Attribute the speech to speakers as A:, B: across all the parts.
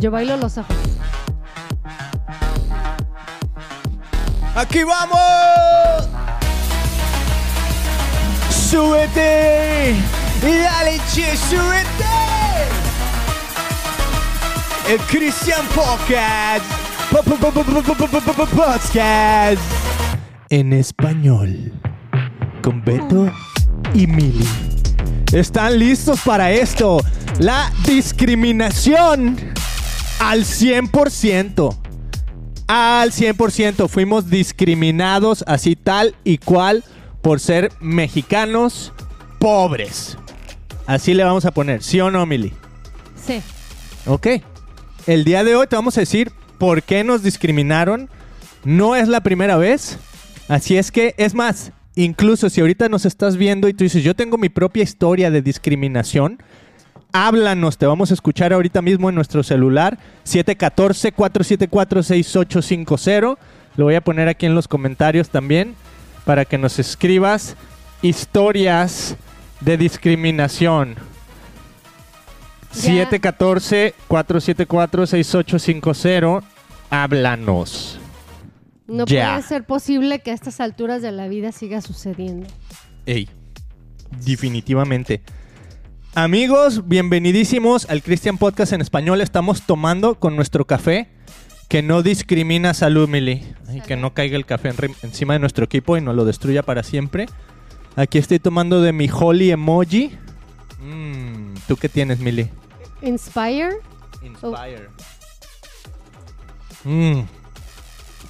A: Yo bailo los ojos.
B: ¡Aquí vamos! ¡Súbete! ¡Y dale, che, súbete! El Christian Podcast. En español. Con Beto y Mili. ¿Están listos para esto? La discriminación al 100%. Al 100% fuimos discriminados así tal y cual por ser mexicanos pobres. Así le vamos a poner, ¿sí o no, Mili?
A: Sí.
B: Ok. El día de hoy te vamos a decir por qué nos discriminaron. No es la primera vez. Así es que, es más, incluso si ahorita nos estás viendo y tú dices, yo tengo mi propia historia de discriminación, háblanos, te vamos a escuchar ahorita mismo en nuestro celular, 714-474-6850. Lo voy a poner aquí en los comentarios también para que nos escribas historias de discriminación.
A: Ya.
B: 714-474-6850. Háblanos.
A: No
B: Ya.
A: puede ser posible que a estas alturas de la vida siga sucediendo.
B: Ey, definitivamente. Amigos, bienvenidísimos al Christian Podcast en español. Estamos tomando con nuestro café que no discrimina salud, Mili. Ay, que no caiga el café en- encima de nuestro equipo y no lo destruya para siempre. Aquí estoy tomando de mi Holly Emoji. Mm, ¿Tú qué tienes, Mili?
A: Inspire.
B: Inspire. Mm.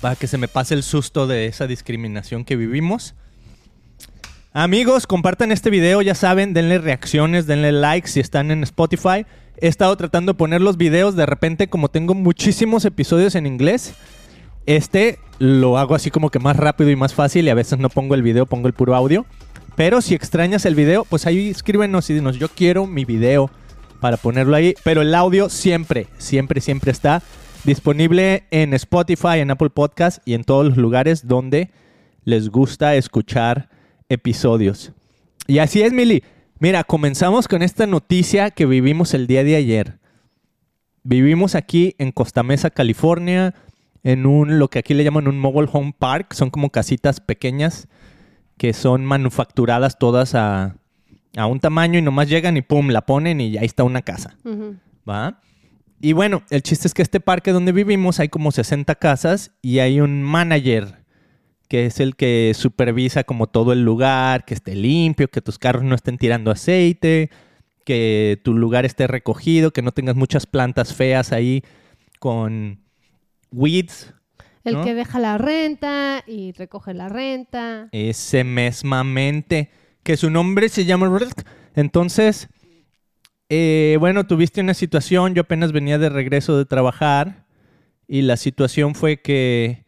B: Para que se me pase el susto de esa discriminación que vivimos. Amigos, compartan este video, ya saben, denle reacciones, denle likes si están en Spotify. He estado tratando de poner los videos, de repente como tengo muchísimos episodios en inglés, este lo hago así como que más rápido y más fácil y a veces no pongo el video, pongo el puro audio. Pero si extrañas el video, pues ahí escríbenos y dinos, yo quiero mi video para ponerlo ahí. Pero el audio siempre, siempre, siempre está disponible en Spotify, en Apple Podcast y en todos los lugares donde les gusta escuchar episodios. Y así es, Mili. Mira, comenzamos con esta noticia que vivimos el día de ayer. Vivimos aquí en Costa Mesa, California, en un, lo que aquí le llaman un mobile home park. Son como casitas pequeñas que son manufacturadas todas a, a un tamaño y nomás llegan y pum, la ponen y ahí está una casa. ¿Va? Y bueno, el chiste es que este parque donde vivimos hay como 60 casas y hay un manager que es el que supervisa como todo el lugar, que esté limpio, que tus carros no estén tirando aceite, que tu lugar esté recogido, que no tengas muchas plantas feas ahí con weeds.
A: El
B: ¿No?
A: que deja la renta y recoge la renta.
B: Ese mesmamente, que su nombre se llama... Entonces, eh, bueno, tuviste una situación, yo apenas venía de regreso de trabajar y la situación fue que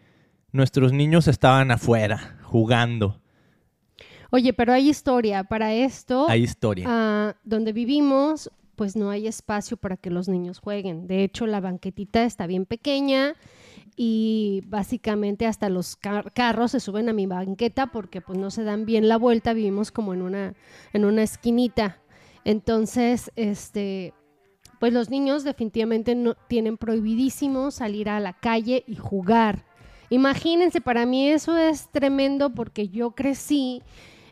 B: nuestros niños estaban afuera jugando.
A: Oye, pero hay historia. Para esto,
B: Hay historia.
A: ah, donde vivimos, pues no hay espacio para que los niños jueguen. De hecho, la banquetita está bien pequeña y básicamente hasta los car- carros se suben a mi banqueta porque pues no se dan bien la vuelta. Vivimos como en una, en una esquinita. Entonces, este, pues los niños definitivamente no tienen prohibidísimo salir a la calle y jugar. Imagínense, para mí eso es tremendo porque yo crecí,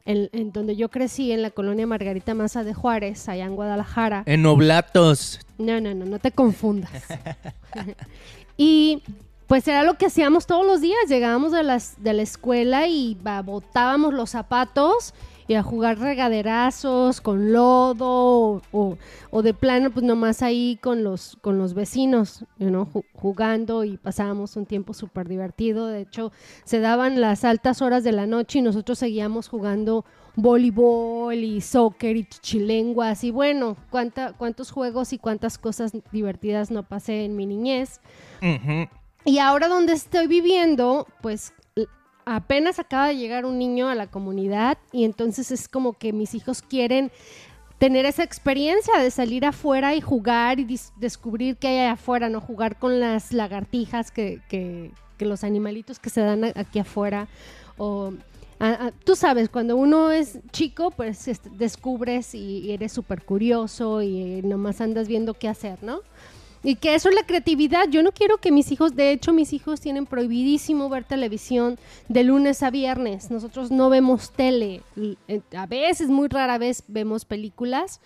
A: en, en donde yo crecí, en la colonia Margarita Maza de Juárez, allá en Guadalajara.
B: En Oblatos.
A: No, no, no, no te confundas. y pues era lo que hacíamos todos los días. Llegábamos de, las, de la escuela y botábamos los zapatos y a jugar regaderazos con lodo o, o- o de plano pues nomás ahí con los, con los vecinos, ju- jugando y pasábamos un tiempo súper divertido. De hecho, se daban las altas horas de la noche y nosotros seguíamos jugando voleibol y soccer y chilenguas y bueno, cuánta, cuántos juegos y cuántas cosas divertidas no pasé en mi niñez. Y ahora donde estoy viviendo, pues apenas acaba de llegar un niño a la comunidad y entonces es como que mis hijos quieren tener esa experiencia de salir afuera y jugar y descubrir qué hay afuera, no jugar con las lagartijas que, que- que los animalitos que se dan aquí afuera. O, a- tú sabes, cuando uno es chico, pues descubres y, y eres súper curioso y eh, nomás andas viendo qué hacer, ¿no? Y que eso es la creatividad. Yo no quiero que mis hijos, de hecho, mis hijos tienen prohibidísimo ver televisión de lunes a viernes. Nosotros no vemos tele. Eh, A veces, muy rara vez, vemos películas.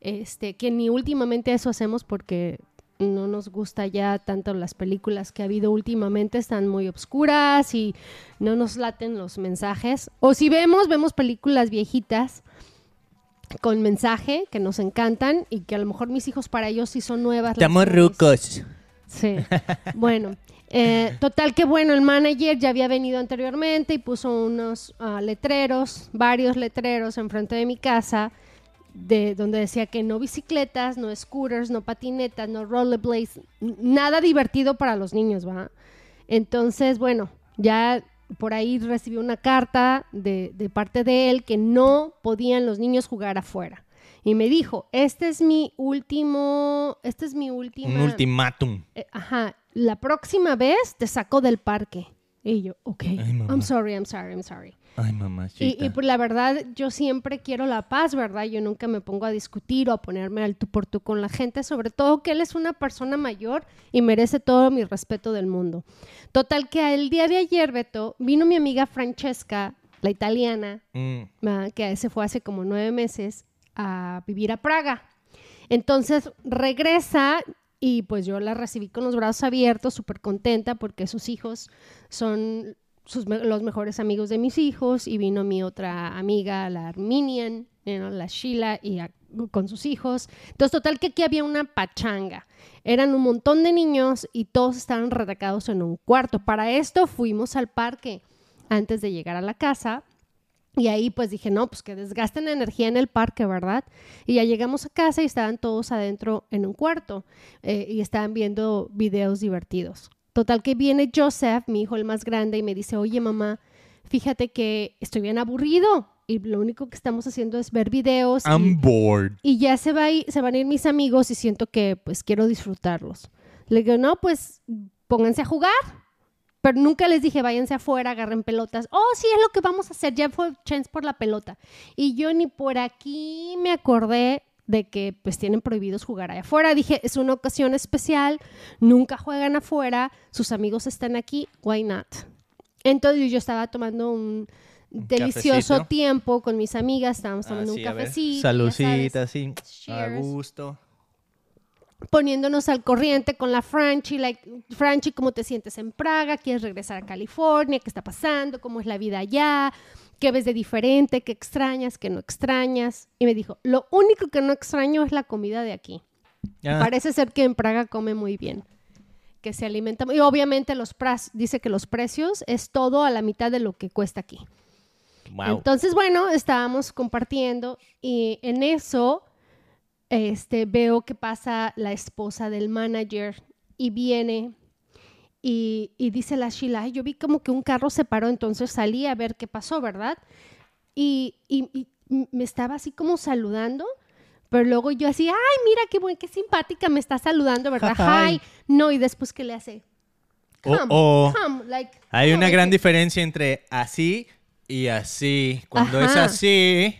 A: Este, que ni últimamente eso hacemos porque no nos gusta ya tanto las películas que ha habido últimamente, están muy obscuras y no nos laten los mensajes. O si vemos, vemos películas viejitas con mensaje que nos encantan y que a lo mejor mis hijos para ellos sí son nuevas.
B: Estamos rucos.
A: Sí. Bueno, eh, total que bueno, el manager ya había venido anteriormente y puso unos ah, letreros, varios letreros enfrente de mi casa, de donde decía que no bicicletas, no scooters, no patinetas, no rollerblades, nada divertido para los niños, ¿va? Entonces, bueno, ya por ahí recibí una carta de, de parte de él que no podían los niños jugar afuera. Y me dijo, este es mi último, este es mi última...
B: Un ultimátum.
A: Eh, ajá, la próxima vez te saco del parque. Y yo, ok. I'm sorry, I'm sorry, I'm sorry.
B: Ay,
A: Y,
B: mamachita.
A: y pues la verdad, yo siempre quiero la paz, ¿verdad? Yo nunca me pongo a discutir o a ponerme al tú por tú con la gente, sobre todo que él es una persona mayor y merece todo mi respeto del mundo. Total que el día de ayer, Beto, vino mi amiga Francesca, la italiana,
B: Mm.
A: que se fue hace como nueve meses a vivir a Praga. Entonces regresa y pues yo la recibí con los brazos abiertos, súper contenta porque sus hijos son los mejores amigos de mis hijos y vino mi otra amiga, la Arminian, la Sheila, y con sus hijos. Entonces, total que aquí había una pachanga. Eran un montón de niños y todos estaban retacados en un cuarto. Para esto fuimos al parque antes de llegar a la casa y ahí pues dije, no, pues que desgasten energía en el parque, ¿verdad? Y ya llegamos a casa y estaban todos adentro en un cuarto eh, y estaban viendo videos divertidos. Total que viene Joseph, mi hijo el más grande, y me dice, oye mamá, fíjate que estoy bien aburrido y lo único que estamos haciendo es ver videos. y-
B: I'm bored.
A: y ya se, va ir- se van a ir mis amigos y siento que pues quiero disfrutarlos. Le digo, no, pues pónganse a jugar. Pero nunca les dije, váyanse afuera, agarren pelotas. Oh, sí, es lo que vamos a hacer. Ya fue chance por la pelota. Y yo ni por aquí me acordé de que pues tienen prohibidos jugar allá afuera. Dije, es una ocasión especial, nunca juegan afuera, sus amigos están aquí, why not? Entonces yo estaba tomando un delicioso
B: cafecito.
A: tiempo con mis amigas, estábamos tomando
B: Así,
A: un cafecito. sabes,
B: así. A gusto.
A: poniéndonos al corriente con la Franchi, like, Franchi, ¿cómo te sientes en Praga? ¿Quieres regresar a California? ¿Qué está pasando? ¿Cómo es la vida allá? ¿Qué ves de diferente? ¿Qué extrañas? ¿Qué no extrañas? Y me dijo, lo único que no extraño es la comida de aquí.
B: Ah,
A: Parece ser que en Praga come muy bien, que se alimenta. Y obviamente los pras- dice que los precios es todo a la mitad de lo que cuesta aquí.
B: wow.
A: Entonces, bueno, estábamos compartiendo y en eso este, veo que pasa la esposa del manager y viene y, y dice la Sheila, "Ay, yo vi como que un carro se paró, entonces salí a ver qué pasó, ¿verdad? Y, y- me estaba así como saludando, pero luego yo así, ay, mira qué buen, qué simpática me está saludando, ¿verdad? Hi. No, y después que le hace,
B: Oh,
A: come,
B: oh.
A: come, like,
B: Hay
A: come,
B: una
A: like
B: gran
A: it.
B: diferencia entre así y así. Cuando es así,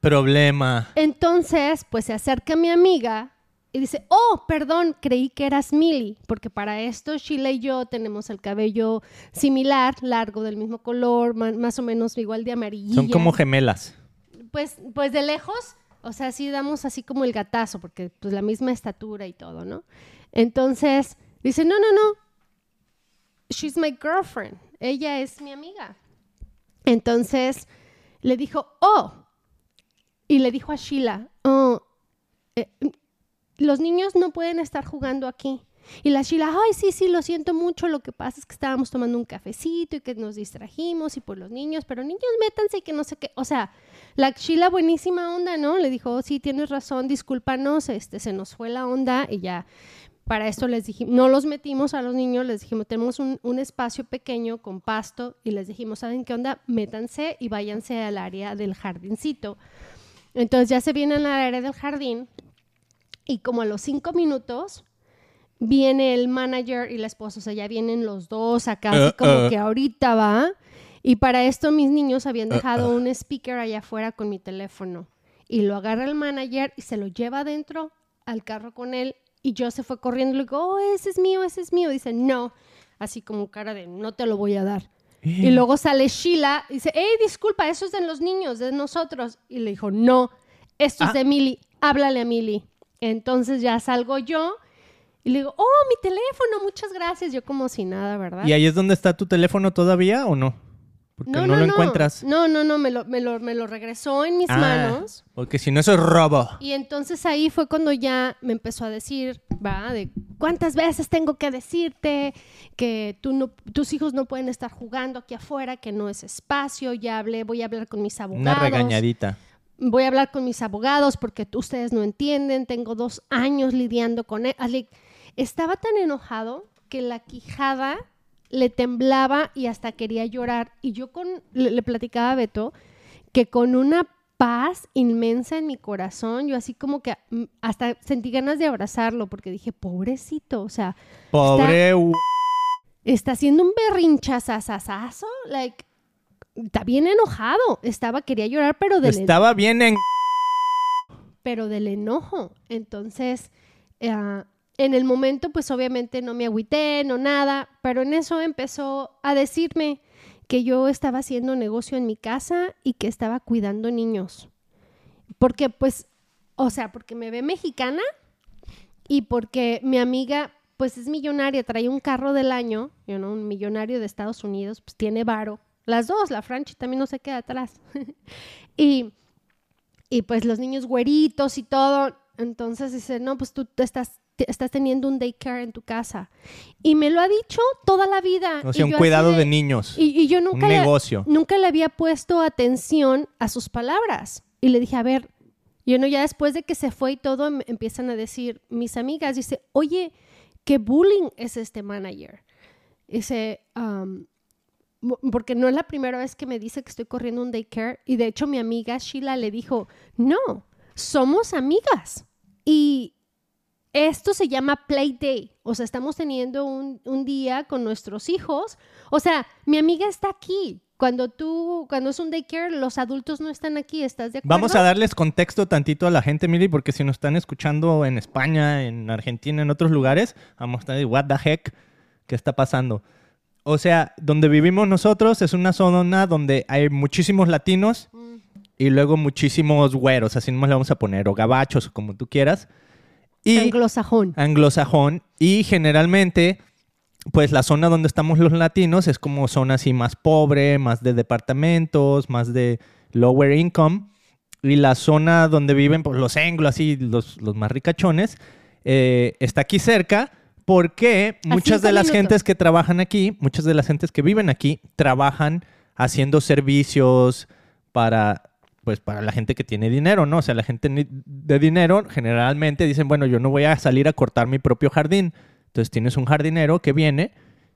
B: problema.
A: Entonces, pues se acerca mi amiga y dice, oh, perdón, creí que eras Millie, porque para esto Sheila y yo tenemos el cabello similar, largo, del mismo color, más o menos igual de amarillo.
B: Son como gemelas.
A: Pues, pues de lejos, o sea, sí damos así como el gatazo, porque pues la misma estatura y todo, ¿no? Entonces, dice, no, no, no, she's my girlfriend, ella es mi amiga. Entonces, le dijo, oh, y le dijo a Sheila, oh, eh, los niños no pueden estar jugando aquí. Y la Sheila, ay, sí, sí, lo siento mucho, lo que pasa es que estábamos tomando un cafecito y que nos distrajimos y por los niños, pero niños métanse y que no sé qué, o sea, la Sheila buenísima onda, ¿no? Le dijo, "Oh, sí, tienes razón, discúlpanos, este, se nos fue la onda y ya. Para esto les dijimos, no los metimos a los niños, les dijimos, tenemos un, un espacio pequeño con pasto y les dijimos, ¿saben qué onda? Métanse y váyanse al área del jardincito. Entonces ya se vienen al área del jardín y como a los cinco minutos viene el manager y la esposa, o sea, ya vienen los dos acá, así
B: Uh,
A: como
B: uh.
A: que ahorita va. Y para esto mis niños habían
B: Uh,
A: dejado
B: uh.
A: un speaker allá afuera con mi teléfono. Y lo agarra el manager y se lo lleva adentro al carro con él y yo se fue corriendo y le digo, oh, ese es mío, ese es mío. Dice, no, así como cara de, no te lo voy a dar. Y luego sale Sheila y dice, hey, disculpa, eso es de los niños, de nosotros. Y le dijo, no, esto es
B: Ah.
A: de Millie, háblale a Millie. Entonces ya salgo yo y le digo, oh, mi teléfono, muchas gracias. Yo como si nada, ¿verdad?
B: ¿Y ahí es donde está tu teléfono todavía o no? Porque no, lo encuentras.
A: No, no, no, me lo, me lo, me lo regresó en mis
B: Ah,
A: manos.
B: Porque si no, eso es robo.
A: Y entonces ahí fue cuando ya me empezó a decir, va, de cuántas veces tengo que decirte que tú no, tus hijos no pueden estar jugando aquí afuera, que no es espacio. Ya hablé, voy a hablar con mis abogados.
B: Una regañadita.
A: Voy a hablar con mis abogados porque ustedes no entienden. Tengo dos años lidiando con él. Así, Estaba tan enojado que la quijada le temblaba y hasta quería llorar. Y yo con, le, le platicaba a Beto que con una paz inmensa en mi corazón, yo así como que mm, hasta sentí ganas de abrazarlo porque dije, pobrecito, o sea,
B: Pobre. u-
A: está haciendo un berrinchazazazazo, like, está bien enojado, estaba, quería llorar, pero del,
B: Estaba bien en.
A: pero del enojo. Entonces, eh, en el momento, pues obviamente no me agüité, no nada, pero en eso empezó a decirme que yo estaba haciendo negocio en mi casa y que estaba cuidando niños. Porque, pues, o sea, porque me ve mexicana y porque mi amiga, pues es millonaria, trae un carro del año, you know, un millonario de Estados Unidos, pues tiene varo. Las dos, la Franchi también no se queda atrás. y, y pues los niños güeritos y todo. Entonces dice, no, pues tú estás, estás teniendo un daycare en tu casa. Y me lo ha dicho toda la vida.
B: O
A: Y
B: sea, un
A: yo así
B: cuidado de niños.
A: y, y yo nunca
B: un
A: le,
B: negocio.
A: nunca le había puesto atención a sus palabras. Y le dije, a ver, yo no, ya después de que se fue y todo, em- empiezan a decir mis amigas, dice, oye, ¿qué bullying es este manager? Dice, um, porque no es la primera vez que me dice que estoy corriendo un daycare. Y de hecho mi amiga Sheila le dijo, no, somos amigas. Y esto se llama Play Day. O sea, estamos teniendo un, un día con nuestros hijos. O sea, mi amiga está aquí. Cuando tú, cuando es un daycare, los adultos no están aquí. ¿Estás de acuerdo?
B: Vamos a darles contexto tantito a la gente, Miri, porque si nos están escuchando en España, en Argentina, en otros lugares, vamos a estar de what the heck, ¿qué está pasando? O sea, donde vivimos nosotros es una zona donde hay muchísimos latinos
A: Mm.
B: y luego muchísimos güeros, así nomás le vamos a poner, o gabachos, o como tú quieras. Y
A: Anglosajón.
B: anglosajón y generalmente pues la zona donde estamos los latinos es como zona así más pobre, más de departamentos, más de lower income y la zona donde viven pues, los anglos así los, los más ricachones eh, está aquí cerca porque muchas de las
A: minutos.
B: gentes que trabajan aquí, muchas de las gentes que viven aquí trabajan haciendo servicios para pues para la gente que tiene dinero, ¿no? O sea, la gente de dinero generalmente dicen, bueno, yo no voy a salir a cortar mi propio jardín. Entonces tienes un jardinero que viene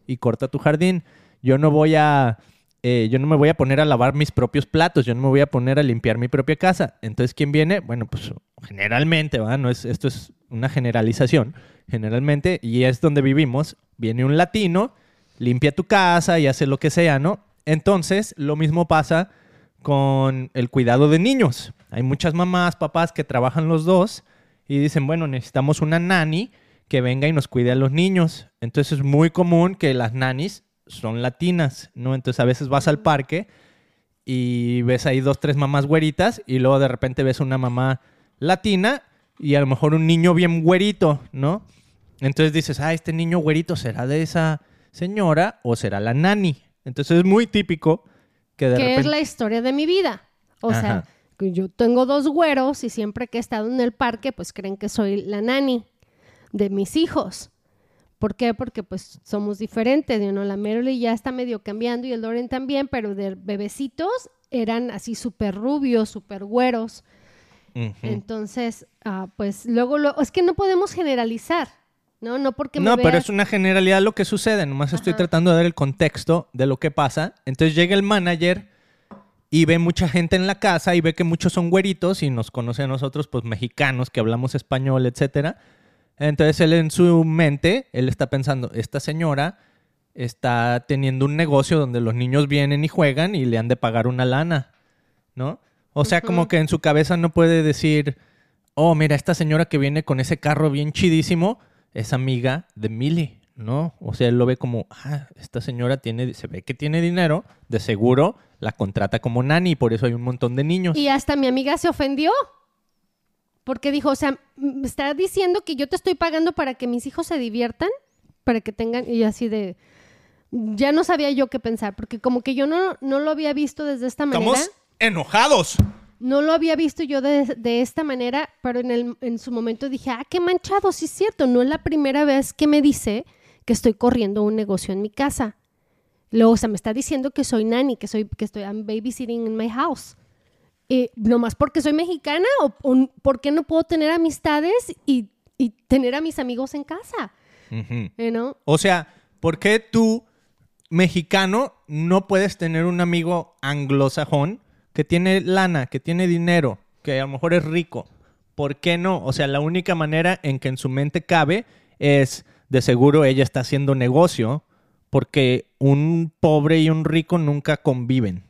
B: y corta tu jardín. Yo no voy a, eh, yo no me voy a poner a lavar mis propios platos, yo no me voy a poner a limpiar mi propia casa. Entonces, ¿quién viene? Bueno, pues generalmente, ¿va? No es, esto es una generalización. Generalmente, y es donde vivimos, viene un latino, limpia tu casa y hace lo que sea, ¿no? Entonces, lo mismo pasa con el cuidado de niños. Hay muchas mamás, papás que trabajan los dos y dicen, bueno, necesitamos una nani que venga y nos cuide a los niños. Entonces es muy común que las nanis son latinas, ¿no? Entonces a veces vas al parque y ves ahí dos, tres mamás güeritas y luego de repente ves una mamá latina y a lo mejor un niño bien güerito, ¿no? Entonces dices, ah, este niño güerito será de esa señora o será la nani. Entonces es muy típico que de
A: que
B: repente...
A: es la historia de mi vida. O
B: Ajá.
A: sea, yo tengo dos güeros y siempre que he estado en el parque, pues creen que soy la nani de mis hijos. ¿Por qué? Porque pues somos diferentes, ¿no? La Merely ya está medio cambiando y el Doren también, pero de bebecitos eran así súper rubios, súper güeros. Entonces, ah, pues luego, lo, es que no podemos generalizar, ¿no? No porque me
B: No, pero es una generalidad lo que sucede. Nomás estoy
A: Ajá.
B: tratando de dar el contexto de lo que pasa. Entonces llega el manager y ve mucha gente en la casa y ve que muchos son güeritos y nos conoce a nosotros, pues mexicanos que hablamos español, etcétera. Entonces él en su mente, él está pensando, esta señora está teniendo un negocio donde los niños vienen y juegan y le han de pagar una lana, ¿no? O sea, como que en su cabeza no puede decir, oh, mira, esta señora que viene con ese carro bien chidísimo es amiga de Millie, ¿no? O sea, él lo ve como, ah, esta señora tiene, se ve que tiene dinero, de seguro la contrata como nani, por eso hay un montón de niños.
A: Y hasta mi amiga se ofendió. Porque dijo, o sea, me está diciendo que yo te estoy pagando para que mis hijos se diviertan, para que tengan, y así de, ya no sabía yo qué pensar, porque como que yo no, no lo había visto desde esta manera.
B: Estamos enojados.
A: No lo había visto yo de, de esta manera, pero en, el, en su momento dije, ah, qué manchado, sí es cierto, no es la primera vez que me dice que estoy corriendo un negocio en mi casa. Luego, o sea, me está diciendo que soy nanny, que soy, que estoy I'm babysitting in my house. Eh, nomás porque soy mexicana o, o por qué no puedo tener amistades y, y tener a mis amigos en casa.
B: Ujú.
A: You know?
B: O sea, ¿por qué tú, mexicano, no puedes tener un amigo anglosajón que tiene lana, que tiene dinero, que a lo mejor es rico? ¿Por qué no? O sea, la única manera en que en su mente cabe es, de seguro ella está haciendo negocio, porque un pobre y un rico nunca conviven.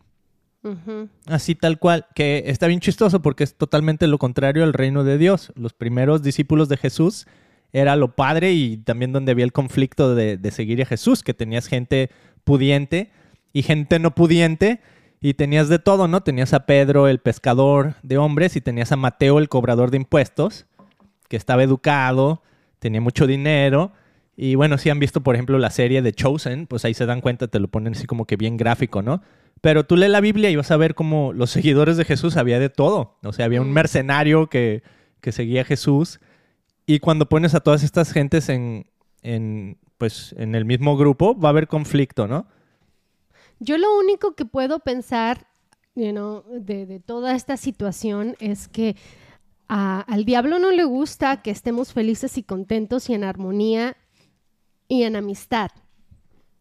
B: Así tal cual, que está bien chistoso porque es totalmente lo contrario al reino de Dios. Los primeros discípulos de Jesús era lo padre y también donde había el conflicto de, de seguir a Jesús, que tenías gente pudiente y gente no pudiente y tenías de todo, ¿no? Tenías a Pedro, el pescador de hombres, y tenías a Mateo, el cobrador de impuestos, que estaba educado, tenía mucho dinero. Y bueno, si han visto, por ejemplo, la serie de Chosen, pues ahí se dan cuenta, te lo ponen así como que bien gráfico, ¿no? Pero tú lees la Biblia y vas a ver como los seguidores de Jesús había de todo. O sea, había un
A: Mm.
B: mercenario que, que seguía a Jesús. Y cuando pones a todas estas gentes en, en, pues, en el mismo grupo, va a haber conflicto, ¿no?
A: Yo lo único que puedo pensar you know, de, de toda esta situación es que a- al diablo no le gusta que estemos felices y contentos y en armonía y en amistad.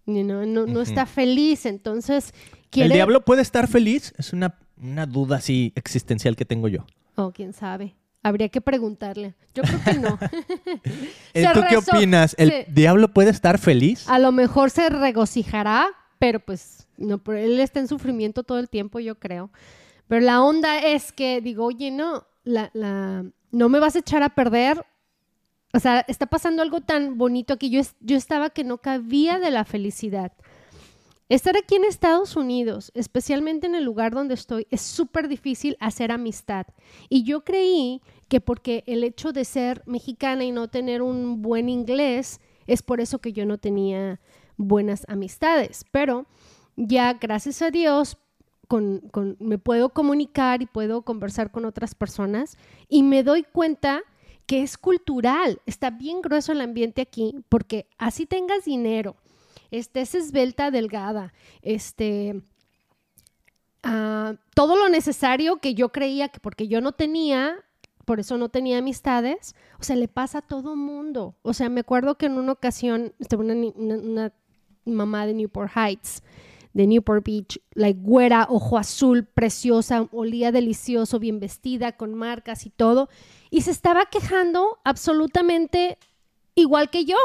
A: You know, no, no está feliz, entonces
B: ¿El diablo puede estar feliz? Es una, una duda así existencial que tengo yo.
A: Oh, quién sabe. Habría que preguntarle. Yo creo que no.
B: Eh, ¿Tú qué opinas? ¿El
A: se-
B: diablo puede estar feliz?
A: A lo mejor se regocijará, pero pues no, pero él está en sufrimiento todo el tiempo, yo creo. Pero la onda es que digo, oye, no, la, la, no me vas a echar a perder. O sea, está pasando algo tan bonito aquí. Yo, yo estaba que no cabía de la felicidad. Estar aquí en Estados Unidos, especialmente en el lugar donde estoy, es súper difícil hacer amistad. Y yo creí que porque el hecho de ser mexicana y no tener un buen inglés, es por eso que yo no tenía buenas amistades. Pero ya, gracias a Dios, con, con- me puedo comunicar y puedo conversar con otras personas y me doy cuenta que es cultural. Está bien grueso el ambiente aquí porque así tengas dinero, estés esbelta, delgada, este, ah, todo lo necesario que yo creía que porque yo no tenía, por eso no tenía amistades, o sea, le pasa a todo mundo. O sea, me acuerdo que en una ocasión, este, una, una mamá de Newport Heights, de Newport Beach, la güera, ojo azul, preciosa, olía delicioso, bien vestida, con marcas y todo, y se estaba quejando absolutamente igual que yo,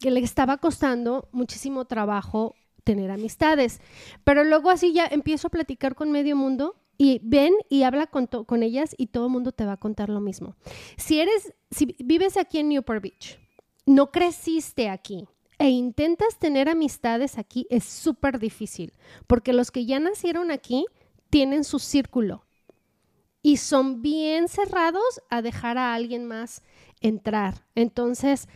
A: que le estaba costando muchísimo trabajo tener amistades. Pero luego así ya empiezo a platicar con medio mundo y ven y habla con, con ellas y todo el mundo te va a contar lo mismo. Si eres, si vives aquí en Newport Beach, no creciste aquí e intentas tener amistades aquí, es súper difícil, porque los que ya nacieron aquí tienen su círculo y son bien cerrados a dejar a alguien más entrar. Entonces,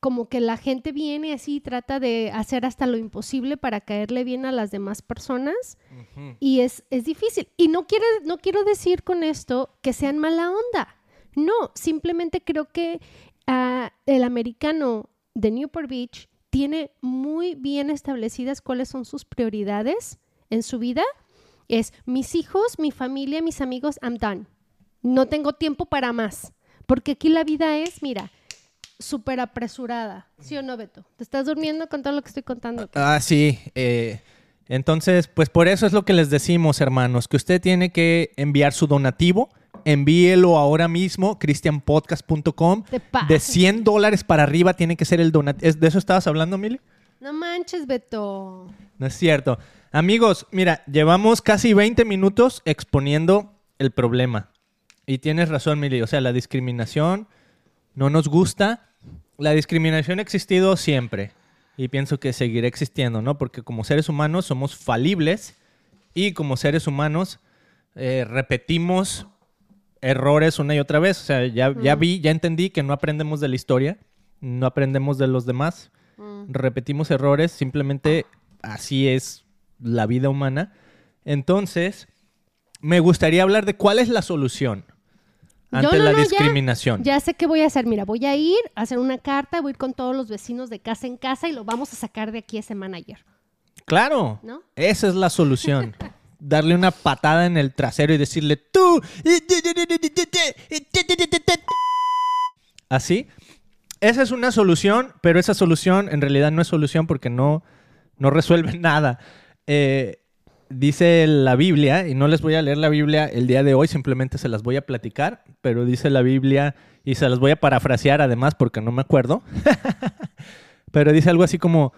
A: como que la gente viene así y trata de hacer hasta lo imposible para caerle bien a las demás personas y es, es difícil. Y no, quiere, no quiero decir con esto que sean mala onda. No, simplemente creo que ah, el americano de Newport Beach tiene muy bien establecidas cuáles son sus prioridades en su vida. Es mis hijos, mi familia, mis amigos, I'm done. No tengo tiempo para más. Porque aquí la vida es, mira, súper apresurada. ¿Sí o no, Beto? ¿Te estás durmiendo con todo lo que estoy contando?
B: Ah, sí. eh, entonces, pues por eso es lo que les decimos, hermanos, que usted tiene que enviar su donativo. Envíelo ahora mismo,
A: pasas.
B: De 100 dólares para arriba tiene que ser el donativo. ¿De eso estabas hablando, Mili?
A: No manches, Beto.
B: No es cierto. Amigos, mira, llevamos casi 20 minutos exponiendo el problema. Y tienes razón, Mili. O sea, la discriminación no nos gusta. La discriminación ha existido siempre. Y pienso que seguirá existiendo, ¿no? Porque como seres humanos somos falibles y como seres humanos eh, repetimos errores una y otra vez. O sea, ya, ya
A: Mm.
B: vi, ya entendí que no aprendemos de la historia, no aprendemos de los demás,
A: Mm.
B: repetimos errores, simplemente así es la vida humana. Entonces, me gustaría hablar de cuál es la solución ante
A: no,
B: la
A: no, ya-
B: discriminación.
A: Ya sé qué voy a hacer. Mira, voy a ir a hacer una carta, voy a ir con todos los vecinos de casa en casa y lo vamos a sacar de aquí ese manager.
B: Claro,
A: ¿No?
B: esa es la solución. Darle una patada en el trasero y decirle tú. Así. Esa es una solución, pero esa solución en realidad no es solución porque no, no resuelve nada. Eh, dice la Biblia, y no les voy a leer la Biblia el día de hoy, simplemente se las voy a platicar, pero dice la Biblia, y se las voy a parafrasear además porque no me acuerdo, pero dice algo así como,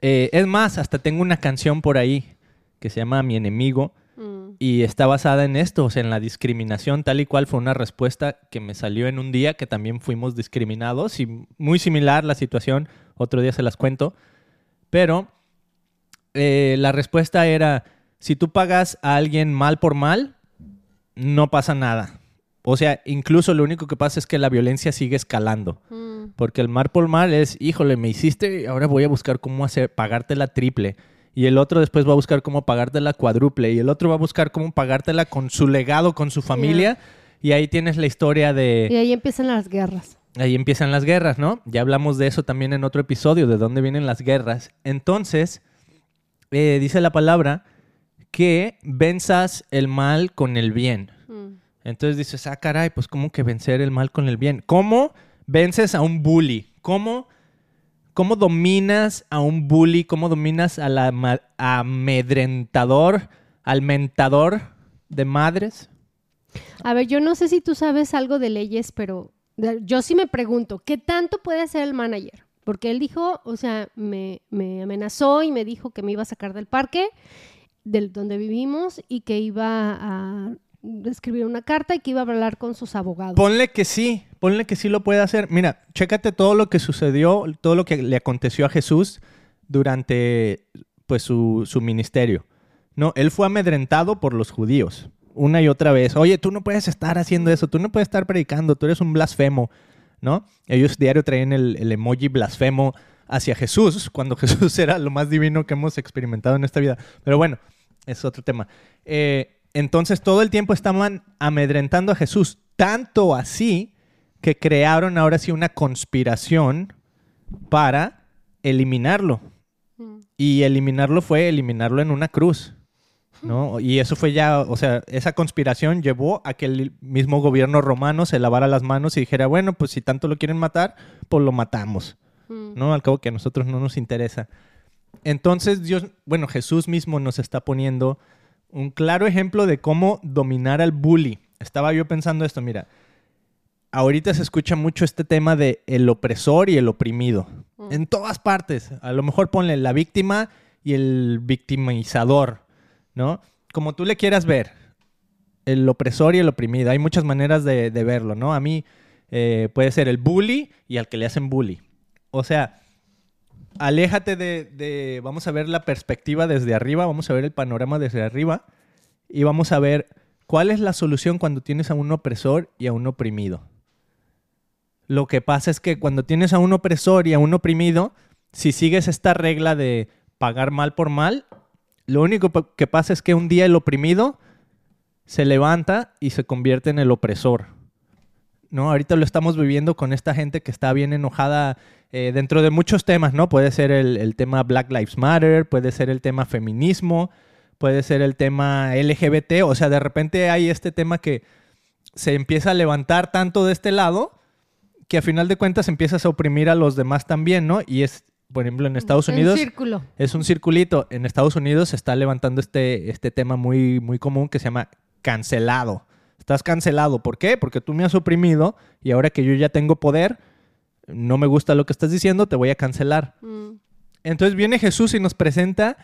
B: eh, es más, hasta tengo una canción por ahí que se llama Mi enemigo,
A: Mm.
B: y está basada en esto, o sea, en la discriminación, tal y cual fue una respuesta que me salió en un día que también fuimos discriminados y muy similar la situación, otro día se las cuento, pero eh, la respuesta era, si tú pagas a alguien mal por mal, no pasa nada. O sea, incluso lo único que pasa es que la violencia sigue escalando.
A: Mm.
B: Porque el mal por mal es, híjole, me hiciste y ahora voy a buscar cómo hacer, pagarte la triple. Y el otro después va a buscar cómo pagarte la cuádruple. Y el otro va a buscar cómo pagártela con su legado, con su familia. Y ahí tienes la historia de...
A: Y ahí empiezan las guerras.
B: Ahí empiezan las guerras, ¿no? Ya hablamos de eso también en otro episodio, de dónde vienen las guerras. Entonces, eh, dice la palabra que venzas el mal con el bien.
A: Mm.
B: Entonces dices, ah, caray, pues ¿cómo que vencer el mal con el bien? ¿Cómo vences a un bully? ¿Cómo, cómo dominas a un bully? ¿Cómo dominas al amedrentador, al mentador de madres?
A: A ver, yo no sé si tú sabes algo de leyes, pero yo sí me pregunto, ¿qué tanto puede hacer el manager? Porque él dijo, o sea, me, me amenazó y me dijo que me iba a sacar del parque, del donde vivimos, y que iba a escribir una carta y que iba a hablar con sus abogados.
B: Ponle que sí, ponle que sí lo puede hacer. Mira, chécate todo lo que sucedió, todo lo que le aconteció a Jesús durante pues su, su ministerio. No, él fue amedrentado por los judíos una y otra vez. Oye, tú no puedes estar haciendo eso, tú no puedes estar predicando, tú eres un blasfemo, ¿no? Ellos diario traían el, el emoji blasfemo hacia Jesús, cuando Jesús era lo más divino que hemos experimentado en esta vida. Pero bueno, es otro tema. Eh, entonces todo el tiempo estaban amedrentando a Jesús, tanto así que crearon ahora sí una conspiración para eliminarlo.
A: Mm.
B: Y eliminarlo fue eliminarlo en una cruz. ¿no? Y eso fue ya, o sea, esa conspiración llevó a que el mismo gobierno romano se lavara las manos y dijera, bueno, pues si tanto lo quieren matar, pues lo matamos.
A: Mm.
B: ¿no? Al cabo que a nosotros no nos interesa. Entonces Dios, bueno, Jesús mismo nos está poniendo un claro ejemplo de cómo dominar al bully. Estaba yo pensando esto, mira, ahorita se escucha mucho este tema de el opresor y el oprimido.
A: Mm.
B: En todas partes. A lo mejor ponle la víctima y el victimizador, ¿no? Como tú le quieras ver. El opresor y el oprimido. Hay muchas maneras de, de verlo, ¿no? A mí eh, puede ser el bully y al que le hacen bully. O sea, aléjate de, de- Vamos a ver la perspectiva desde arriba, vamos a ver el panorama desde arriba y vamos a ver cuál es la solución cuando tienes a un opresor y a un oprimido. Lo que pasa es que cuando tienes a un opresor y a un oprimido, si sigues esta regla de pagar mal por mal, lo único que pasa es que un día el oprimido se levanta y se convierte en el opresor. ¿no? Ahorita lo estamos viviendo con esta gente que está bien enojada eh, dentro de muchos temas, ¿no? Puede ser el, el tema Black Lives Matter, puede ser el tema feminismo, puede ser el tema LGBT, o sea, de repente hay este tema que se empieza a levantar tanto de este lado que a final de cuentas empiezas a oprimir a los demás también, ¿no? Y es, por ejemplo, en Estados
A: Un
B: Unidos
A: círculo.
B: es un circulito. En Estados Unidos se está levantando este, este tema muy, muy común que se llama cancelado. Estás cancelado. ¿Por qué? Porque tú me has oprimido y ahora que yo ya tengo poder, no me gusta lo que estás diciendo, te voy a cancelar.
A: Mm.
B: Entonces viene Jesús y nos presenta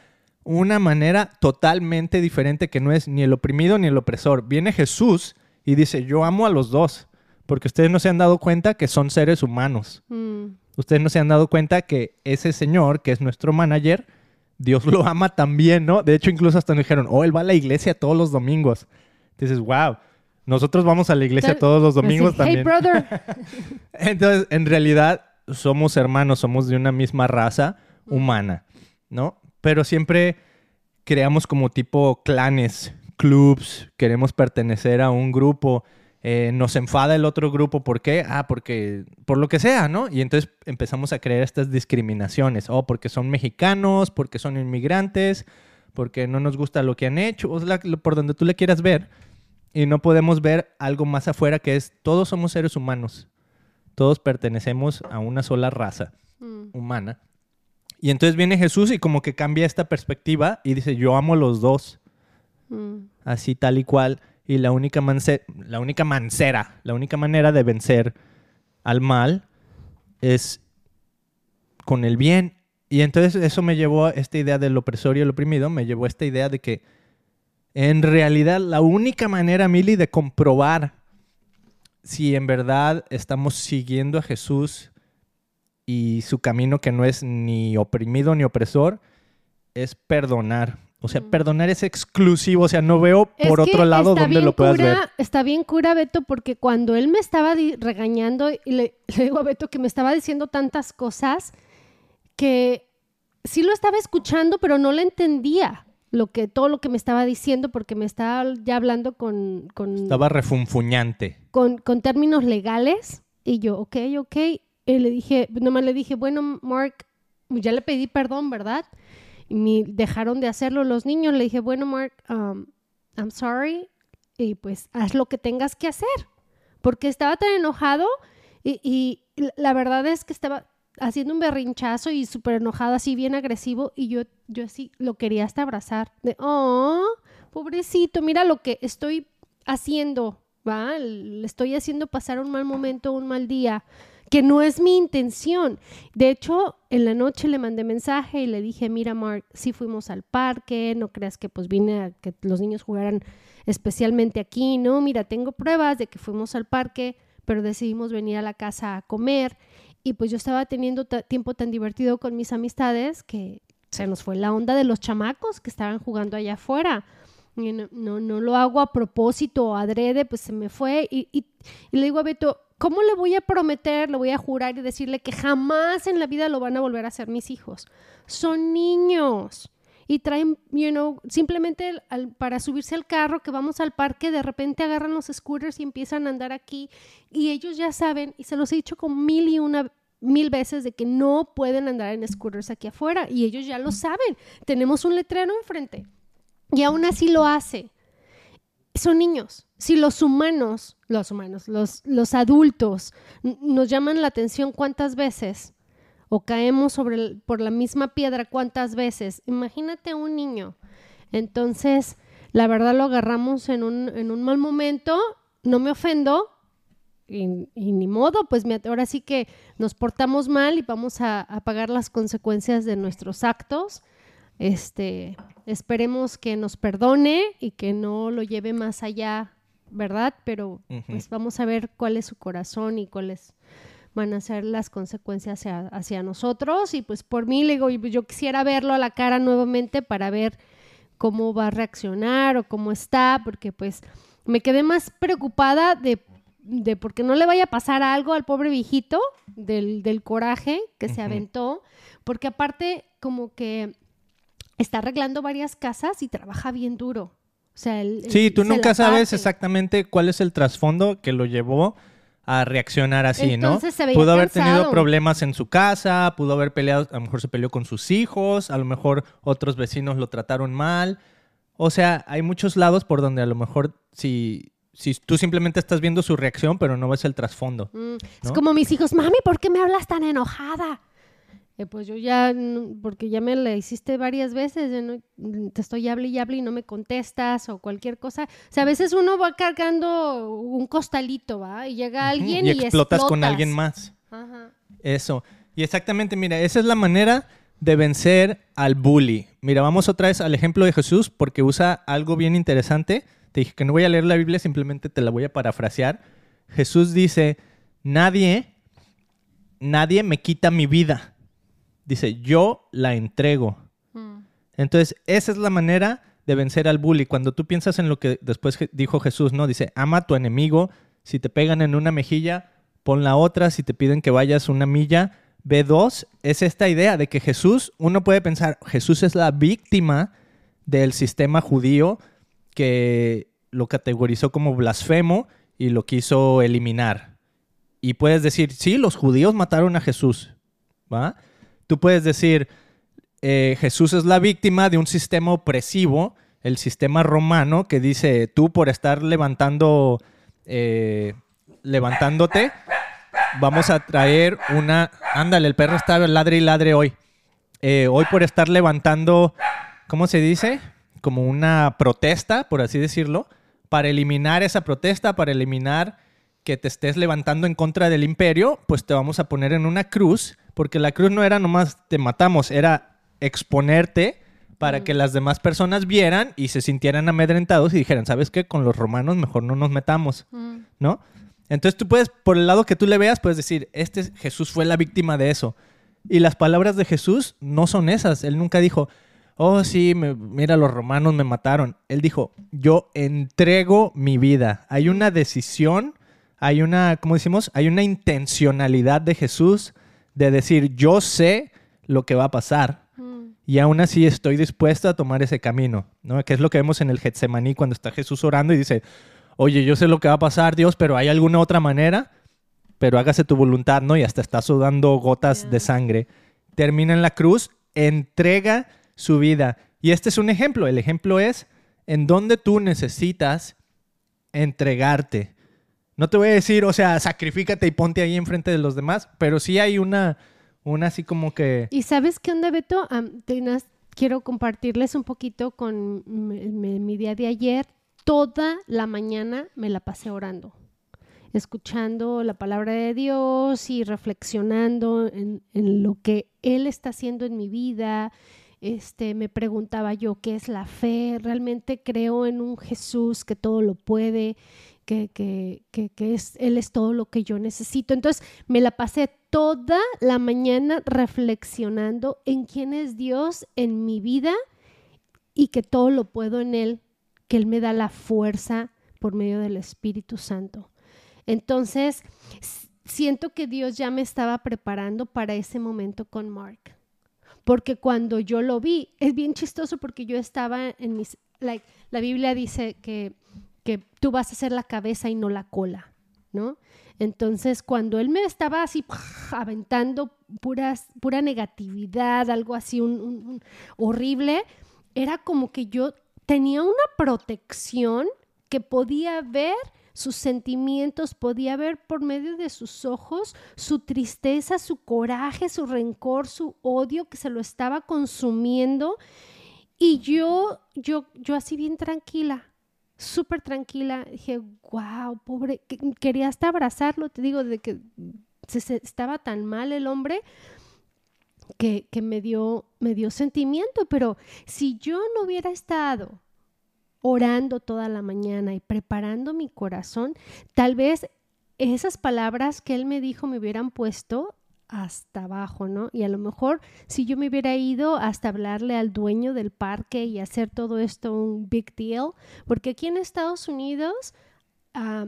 B: una manera totalmente diferente que no es ni el oprimido ni el opresor. Viene Jesús Y dice, yo amo a los dos, porque ustedes no se han dado cuenta que son seres humanos.
A: Mm,
B: Ustedes no se han dado cuenta que ese señor, que es nuestro manager, Dios lo ama también, ¿no? De hecho, incluso hasta nos dijeron, oh, él va a la iglesia todos los domingos. Dices, wow, nosotros vamos a la iglesia todos los domingos
A: así, Hey,
B: también.
A: brother.
B: Entonces, en realidad, somos hermanos, somos de una misma raza humana, ¿no? Pero siempre creamos como tipo clanes, clubs, queremos pertenecer a un grupo, eh, nos enfada el otro grupo, ¿por qué? Ah, porque, por lo que sea, ¿no? Y entonces empezamos a creer estas discriminaciones, o porque son mexicanos, porque son inmigrantes, porque no nos gusta lo que han hecho, o por donde tú le quieras ver, y no podemos ver algo más afuera que es, todos somos seres humanos, todos pertenecemos a una sola raza
A: Mm,
B: humana. Y entonces viene Jesús y como que cambia esta perspectiva y dice, yo amo los dos,
A: mm,
B: así tal y cual. Y la única, la única mancera, la única manera de vencer al mal es con el bien. Y entonces eso me llevó a esta idea del opresor y el oprimido, me llevó a esta idea de que en realidad la única manera, Mili, de comprobar si en verdad estamos siguiendo a Jesús y su camino que no es ni oprimido ni opresor, es perdonar. O sea,
A: Mm.
B: perdonar es exclusivo. O sea, no veo
A: Es
B: por
A: que
B: otro lado
A: bien
B: lo puedas
A: cura-
B: ver.
A: Está bien cura, Beto, porque cuando él me estaba regañando y le, le digo a Beto que me estaba diciendo tantas cosas que sí lo estaba escuchando, pero no le entendía lo que, todo lo que me estaba diciendo porque me estaba ya hablando con, con,
B: Estaba refunfuñante.
A: con, con términos legales y yo, ok, ok. Y le dije, nomás le dije, bueno, Mark, ya le pedí perdón, ¿verdad? Me dejaron de hacerlo los niños. Le dije, bueno, Mark, um, I'm sorry. Y pues haz lo que tengas que hacer. Porque estaba tan enojado y, y la verdad es que estaba haciendo un berrinchazo y súper enojado, así bien agresivo. Y yo, yo así lo quería hasta abrazar. De, oh, pobrecito, mira lo que estoy haciendo, ¿va? Le estoy haciendo pasar un mal momento, un mal día, que no es mi intención. De hecho, en la noche le mandé mensaje y le dije, mira, Mark, sí fuimos al parque, no creas que pues vine a que los niños jugaran especialmente aquí, no, mira, tengo pruebas de que fuimos al parque, pero decidimos venir a la casa a comer y pues yo estaba teniendo tiempo tan divertido con mis amistades que se nos fue la onda de los chamacos que estaban jugando allá afuera. No, no, lo hago a propósito o adrede, pues se me fue. Y, y- y le digo a Beto, ¿cómo le voy a prometer, le voy a jurar y decirle que jamás en la vida lo van a volver a hacer mis hijos? Son niños. Y traen, you know, simplemente para subirse al carro, que vamos al parque, de repente agarran los scooters y empiezan a andar aquí. Y ellos ya saben, y se los he dicho con mil y una mil veces de que no pueden andar en scooters aquí afuera. Y ellos ya lo saben. Tenemos un letrero enfrente. Y aún así lo hace. Son niños. Si los humanos, los humanos, los, los adultos nos llaman la atención cuántas veces o caemos sobre por la misma piedra cuántas veces, imagínate un niño. Entonces, la verdad lo agarramos en un, en un mal momento, no me ofendo y, ni modo, pues me- ahora sí que nos portamos mal y vamos a pagar las consecuencias de nuestros actos. Este, esperemos que nos perdone y que no lo lleve más allá, ¿verdad? Pero pues vamos a ver cuál es su corazón y cuáles van a ser las consecuencias hacia, hacia nosotros. Y pues por mí, le digo, y yo quisiera verlo a la cara nuevamente para ver cómo va a reaccionar o cómo está, porque pues me quedé más preocupada de, de porque no le vaya a pasar algo al pobre viejito del, del coraje que se aventó, porque aparte como que está arreglando varias casas y trabaja bien duro. O sea, él-
B: Sí,
A: él
B: tú
A: se
B: nunca sabes exactamente cuál es el trasfondo que lo llevó a reaccionar así,
A: Entonces se
B: ¿no?
A: veía
B: Pudo haber tenido problemas en su casa, pudo haber peleado, a lo mejor se peleó con sus hijos, a lo mejor otros vecinos lo trataron mal. O sea, hay muchos lados por donde a lo mejor si, si tú simplemente estás viendo su reacción, pero no ves el trasfondo.
A: Mm, Es como mis hijos, mami, ¿por qué me hablas tan enojada? Eh, pues yo ya, porque ya me la hiciste varias veces, no- te estoy hable y hable y no me contestas o cualquier cosa. O sea, a veces uno va cargando un costalito, ¿va? Y llega alguien y,
B: y explotas con alguien más.
A: Ajá.
B: Eso. Y exactamente, mira, esa es la manera de vencer al bully. Mira, vamos otra vez al ejemplo de Jesús porque usa algo bien interesante te dije que no voy a leer la Biblia, simplemente te la voy a parafrasear. Jesús dice, nadie, nadie me quita mi vida. Dice, yo la entrego.
A: Mm.
B: Entonces, esa es la manera de vencer al bully. Cuando tú piensas en lo que después dijo Jesús, ¿no? Dice, ama a tu enemigo. Si te pegan en una mejilla, pon la otra. Si te piden que vayas una milla, ve dos. Es esta idea de que Jesús, uno puede pensar, Jesús es la víctima del sistema judío que lo categorizó como blasfemo y lo quiso eliminar. Y puedes decir, sí, los judíos mataron a Jesús, ¿va? Tú puedes decir, eh, Jesús es la víctima de un sistema opresivo, el sistema romano, que dice, tú por estar levantando, eh, levantándote, vamos a traer una... Ándale, el perro está ladre y ladre hoy. Eh, hoy por estar levantando, ¿cómo se dice? Como una protesta, por así decirlo, para eliminar esa protesta, para eliminar que te estés levantando en contra del imperio, pues te vamos a poner en una cruz, porque la cruz no era nomás te matamos, era exponerte para que las demás personas vieran y se sintieran amedrentados y dijeran, ¿sabes qué? Con los romanos mejor no nos metamos,
A: Mm.
B: ¿no? Entonces tú puedes, por el lado que tú le veas, puedes decir, este Jesús fue la víctima de eso. Y las palabras de Jesús no son esas. Él nunca dijo, oh sí, me- mira, los romanos me mataron. Él dijo, yo entrego mi vida. Hay una decisión, hay una, ¿cómo decimos? Hay una intencionalidad de Jesús de decir, yo sé lo que va a pasar.
A: Mm.
B: Y aún así estoy dispuesto a tomar ese camino, ¿no? Que es lo que vemos en el Getsemaní cuando está Jesús orando y dice, oye, yo sé lo que va a pasar, Dios, pero ¿hay alguna otra manera? Pero hágase tu voluntad, ¿no? Y hasta está sudando gotas de sangre. Termina en la cruz, entrega su vida. Y este es un ejemplo. El ejemplo es en donde tú necesitas entregarte. No te voy a decir, o sea, sacrifícate y ponte ahí enfrente de los demás, pero sí hay una, una así como que...
A: ¿Y sabes qué onda, Beto? Tenas- quiero compartirles un poquito con mi, mi- mi día de ayer. Toda la mañana me la pasé orando, escuchando la palabra de Dios y reflexionando en, en lo que Él está haciendo en mi vida. Este, me preguntaba yo qué es la fe. Realmente creo en un Jesús que todo lo puede, que, que, que, que es, Él es todo lo que yo necesito. Entonces me la pasé toda la mañana reflexionando en quién es Dios en mi vida y que todo lo puedo en Él, que Él me da la fuerza por medio del Espíritu Santo. Entonces, siento que Dios ya me estaba preparando para ese momento con Mark. Porque cuando yo lo vi, es bien chistoso porque yo estaba en mis, like, la Biblia dice que, que tú vas a ser la cabeza y no la cola, ¿no? Entonces, cuando él me estaba así aventando puras, pura negatividad, algo así horrible, era como que yo tenía una protección que podía ver sus sentimientos, podía ver por medio de sus ojos su tristeza, su coraje, su rencor, su odio que se lo estaba consumiendo. Y yo, yo, yo así bien tranquila, súper tranquila, dije, wow, pobre, que- quería hasta abrazarlo, te digo, de que se- estaba tan mal el hombre que, que me, dio, me dio sentimiento, pero si yo no hubiera estado orando toda la mañana y preparando mi corazón, tal vez esas palabras que él me dijo me hubieran puesto hasta abajo, ¿no? Y a lo mejor si yo me hubiera ido hasta hablarle al dueño del parque y hacer todo esto un big deal, porque aquí en Estados Unidos ah,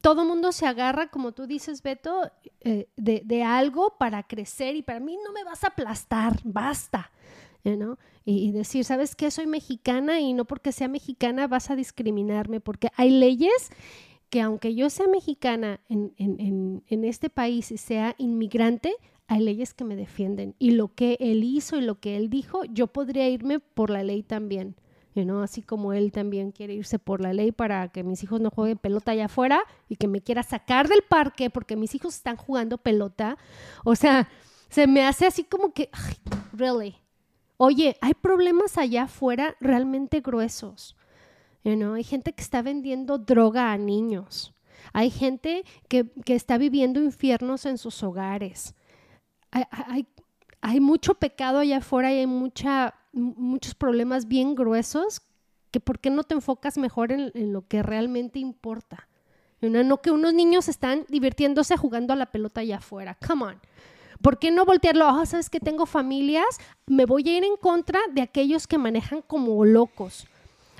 A: todo mundo se agarra, como tú dices, Beto, eh, de, algo para crecer y para mí no me vas a aplastar, basta. you know? Y, y decir, ¿sabes qué? Soy mexicana y no porque sea mexicana vas a discriminarme, porque hay leyes que aunque yo sea mexicana en, en- en- este país y sea inmigrante, hay leyes que me defienden. Y lo que él hizo y lo que él dijo, yo podría irme por la ley también. you know? Así como él también quiere irse por la ley para que mis hijos no jueguen pelota allá afuera y que me quiera sacar del parque porque mis hijos están jugando pelota. O sea, se me hace así como que, really. Oye, hay problemas allá afuera realmente gruesos. You hay gente que está vendiendo droga a niños. Hay gente que, está viviendo infiernos en sus hogares. Hay, mucho pecado allá afuera y hay mucha, muchos problemas bien gruesos que ¿por qué no te enfocas mejor en, lo que realmente importa? No que unos niños están divirtiéndose jugando a la pelota allá afuera. Come on. ¿Por qué no voltearlo? Ah, sabes que tengo familias, me voy a ir en contra de aquellos que manejan como locos.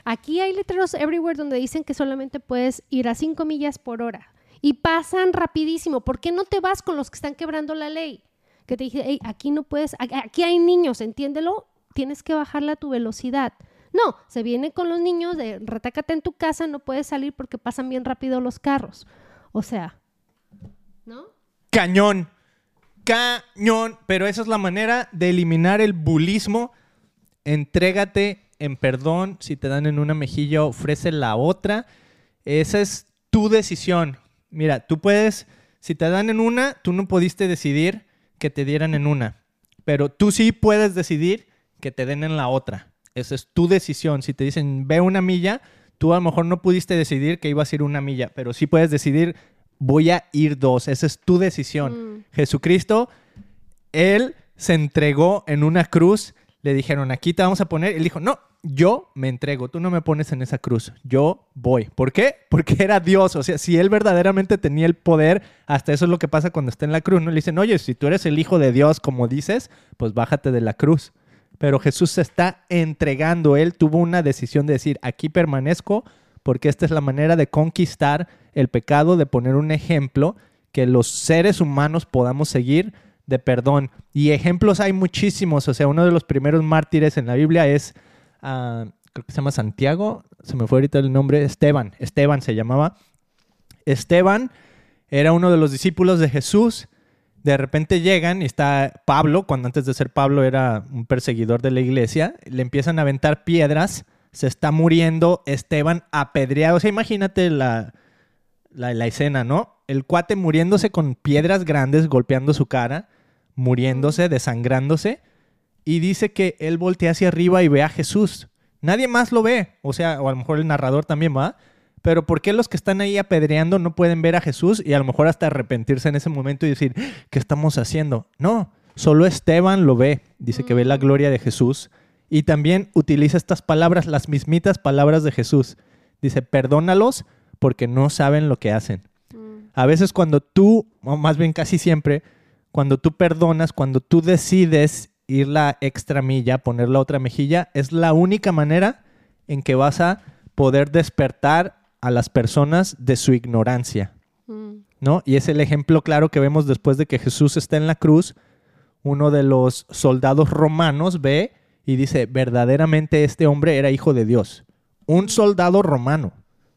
A: Aquí hay letreros everywhere donde dicen que solamente puedes ir a 5 millas por hora y pasan rapidísimo. ¿Por qué no te vas con los que están quebrando la ley? Que te dije, hey, aquí no puedes, aquí hay niños, entiéndelo, tienes que bajarle tu velocidad. No, se viene con los niños de retácate en tu casa, no puedes salir porque pasan bien rápido los carros. O sea, ¿no?
B: Cañón, cañón. Pero esa es la manera de eliminar el bulismo. Entrégate en perdón. Si te dan en una mejilla, ofrece la otra. Esa es tu decisión. Mira, tú puedes, si te dan en una, tú no pudiste decidir que te dieran en una. Pero tú sí puedes decidir que te den en la otra. Esa es tu decisión. Si te dicen, ve una milla, tú a lo mejor no pudiste decidir que ibas a ir una milla, pero sí puedes decidir, voy a ir dos. Esa es tu decisión. Mm. Jesucristo, Él se entregó en una cruz. Le dijeron, aquí te vamos a poner. Él dijo, no, yo me entrego, tú no me pones en esa cruz, yo voy. ¿Por qué? Porque era Dios, o sea, si él verdaderamente tenía el poder, hasta eso es lo que pasa cuando está en la cruz, ¿no? Le dicen, oye, si tú eres el Hijo de Dios, como dices, pues bájate de la cruz pero Jesús se está entregando. Él tuvo una decisión de decir, aquí permanezco porque esta es la manera de conquistar el pecado, de poner un ejemplo que los seres humanos podamos seguir de perdón. Y ejemplos hay muchísimos. O sea, uno de los primeros mártires en la Biblia es, ah, creo que se llama Santiago, se me fue ahorita el nombre, Esteban. Esteban se llamaba. Esteban era uno de los discípulos de Jesús de repente llegan y está Pablo, cuando antes de ser Pablo era un perseguidor de la iglesia, le empiezan a aventar piedras, se está muriendo Esteban apedreado. O sea, imagínate la, la, escena, ¿no? El cuate muriéndose con piedras grandes, golpeando su cara, muriéndose, desangrándose, y dice que él voltea hacia arriba y ve a Jesús. Nadie más lo ve, o sea, o a lo mejor el narrador también va, pero ¿por qué los que están ahí apedreando no pueden ver a Jesús y a lo mejor hasta arrepentirse en ese momento y decir, ¿qué estamos haciendo? No, solo Esteban lo ve, dice que ve la mm. gloria de Jesús y también utiliza estas palabras, las mismitas palabras de Jesús. Dice, perdónalos porque no saben lo que hacen. Mm. A veces cuando tú, o más bien casi siempre, cuando tú perdonas, cuando tú decides ir la extra milla, poner la otra mejilla, es la única manera en que vas a poder despertar a las personas de su ignorancia. ¿No? Y es el ejemplo claro que vemos después de que Jesús está en la cruz. Uno de los soldados romanos ve y dice, verdaderamente este hombre era hijo de Dios. Un soldado romano,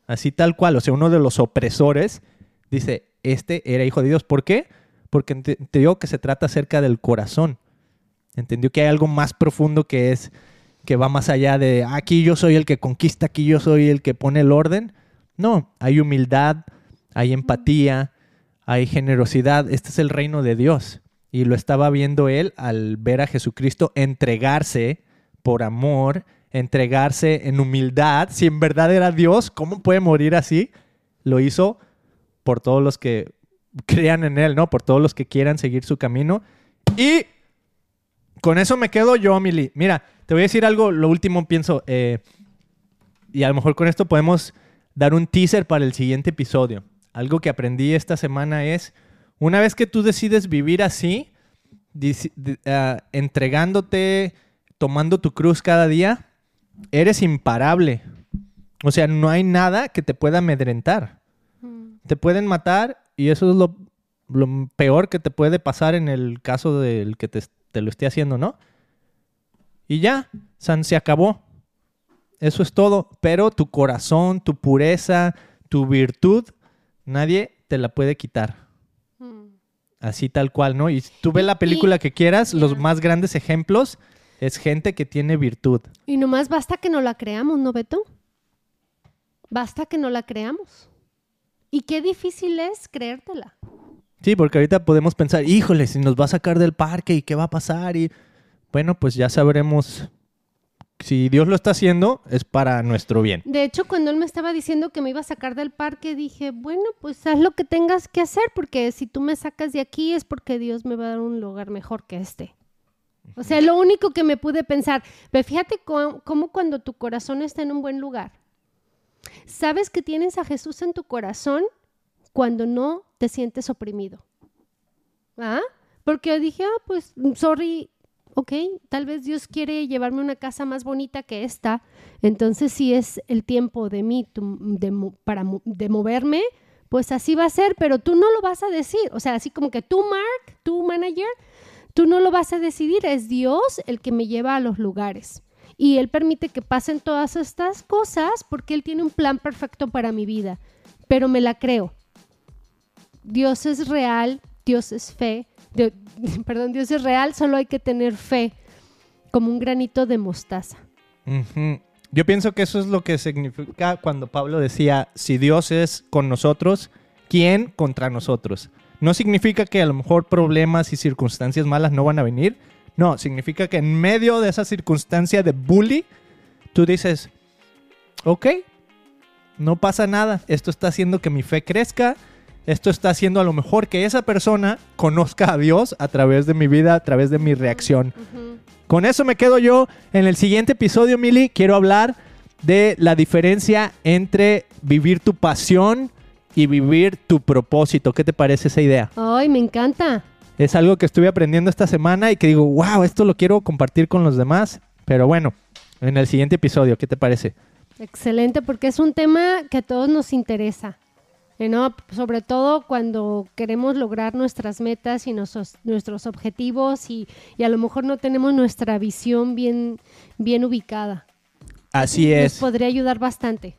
B: así tal cual, o sea, uno de los opresores, dice, este era hijo de Dios. ¿Por qué? Porque entendió que se trata acerca del corazón. Entendió que hay algo más profundo que es, que va más allá de, aquí yo soy el que conquista, aquí yo soy el que pone el orden, no, hay humildad, hay empatía, hay generosidad. Este es el reino de Dios. Y lo estaba viendo él al ver a Jesucristo entregarse por amor, entregarse en humildad. Si en verdad era Dios, ¿cómo puede morir así? Lo hizo por todos los que crean en él, ¿no? Por todos los que quieran seguir su camino. Y con eso me quedo yo, Mili. Mira, te voy a decir algo, lo último pienso, eh, y a lo mejor con esto podemos dar un teaser para el siguiente episodio. Algo que aprendí esta semana es, una vez que tú decides vivir así, ah, entregándote, tomando tu cruz cada día, eres imparable. O sea, no hay nada que te pueda amedrentar. Mm. Te pueden matar y eso es lo, peor que te puede pasar en el caso del que te, te lo esté haciendo, ¿no? Y ya, San, se acabó. Eso es todo. Pero tu corazón, tu pureza, tu virtud, nadie te la puede quitar. Hmm. Así tal cual, ¿no? Y tú ves la película que quieras, los más grandes ejemplos es gente que tiene virtud.
A: Y nomás basta que no la creamos, ¿no, Beto? Basta que no la creamos. Y qué difícil es creértela.
B: Sí, porque ahorita podemos pensar, híjole, si nos va a sacar del parque y qué va a pasar. Y bueno, pues ya sabremos si Dios lo está haciendo, es para nuestro bien.
A: De hecho, cuando él me estaba diciendo que me iba a sacar del parque, dije, bueno, pues haz lo que tengas que hacer, porque si tú me sacas de aquí es porque Dios me va a dar un lugar mejor que este. O sea, lo único que me pude pensar, pero fíjate cómo, cómo cuando tu corazón está en un buen lugar, sabes que tienes a Jesús en tu corazón cuando no te sientes oprimido. ¿Ah? Porque dije, ah, pues, sorry, ok, tal vez Dios quiere llevarme una casa más bonita que esta, entonces si es el tiempo de mí tu- de, para, de moverme, pues así va a ser, pero tú no lo vas a decir, o sea, así como que tú, Mark, tú, manager, tú no lo vas a decidir, es Dios el que me lleva a los lugares. Y Él permite que pasen todas estas cosas porque Él tiene un plan perfecto para mi vida, pero me la creo. Dios es real, Dios es fe, Dio- perdón, Dios es real, solo hay que tener fe como un granito de mostaza.
B: Ujú. Yo pienso que eso es lo que significa cuando Pablo decía, si Dios es con nosotros, ¿quién contra nosotros? No significa que a lo mejor problemas y circunstancias malas no van a venir. No, significa que en medio de esa circunstancia de bully, tú dices, ok, no pasa nada. Esto está haciendo que mi fe crezca. Esto está haciendo a lo mejor que esa persona conozca a Dios a través de mi vida, a través de mi reacción. Con eso me quedo yo. En el siguiente episodio, Mili, quiero hablar de la diferencia entre vivir tu pasión y vivir tu propósito. ¿Qué te parece esa idea?
A: Ay, me encanta.
B: Es algo que estuve aprendiendo esta semana y que digo, wow, esto lo quiero compartir con los demás. Pero bueno, en el siguiente episodio, ¿qué te parece?
A: Excelente, porque es un tema que a todos nos interesa. ¿no? Sobre todo cuando queremos lograr nuestras metas y nuestros, nuestros objetivos y, y a lo mejor no tenemos nuestra visión bien, bien ubicada.
B: Así
A: Nos
B: es.
A: podría ayudar bastante.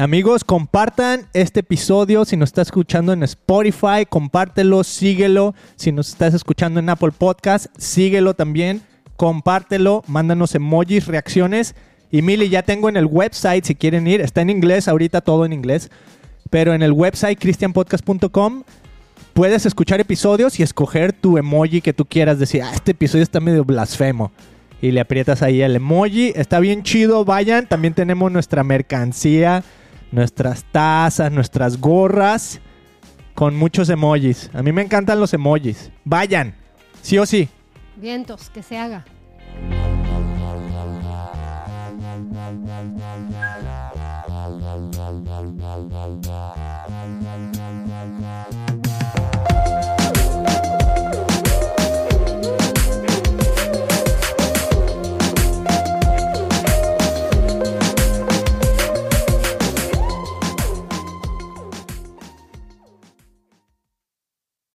B: Amigos, compartan este episodio. Si nos estás escuchando en Spotify, compártelo, síguelo. Si nos estás escuchando en Apple Podcast, síguelo también. Compártelo, mándanos emojis, reacciones. Y Mili, ya tengo en el website, si quieren ir, está en inglés, ahorita todo en inglés. Pero en el website christianpodcast.com puedes escuchar episodios y escoger tu emoji que tú quieras. Decir, ah, este episodio está medio blasfemo. Y le aprietas ahí el emoji. Está bien chido, vayan. También tenemos nuestra mercancía, nuestras tazas, nuestras gorras con muchos emojis. A mí me encantan los emojis. Vayan, sí o sí.
A: Vientos, que se haga.